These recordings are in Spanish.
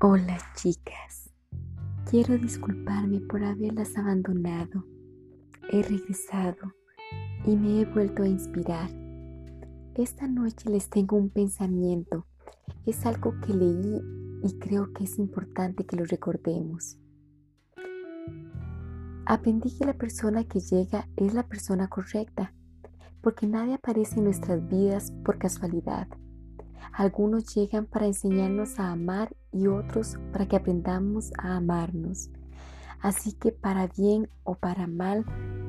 Hola chicas, quiero disculparme por haberlas abandonado. He regresado y me he vuelto a inspirar. Esta noche les tengo un pensamiento. Es algo que leí y creo que es importante que lo recordemos. Aprendí que la persona que llega es la persona correcta, porque nadie aparece en nuestras vidas por casualidad. Algunos llegan para enseñarnos a amar y otros para que aprendamos a amarnos. Así que para bien o para mal,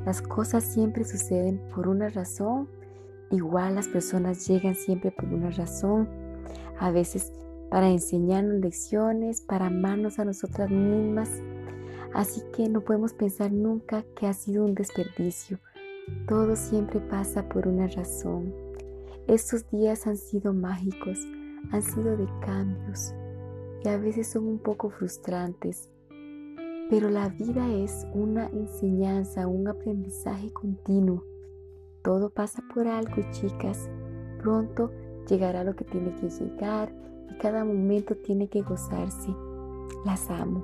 las cosas siempre suceden por una razón. Igual las personas llegan siempre por una razón. A veces para enseñarnos lecciones, para amarnos a nosotras mismas. Así que no podemos pensar nunca que ha sido un desperdicio. Todo siempre pasa por una razón. Estos días han sido mágicos, han sido de cambios y a veces son un poco frustrantes, pero la vida es una enseñanza, un aprendizaje continuo. Todo pasa por algo, chicas. Pronto llegará lo que tiene que llegar y cada momento tiene que gozarse. Las amo.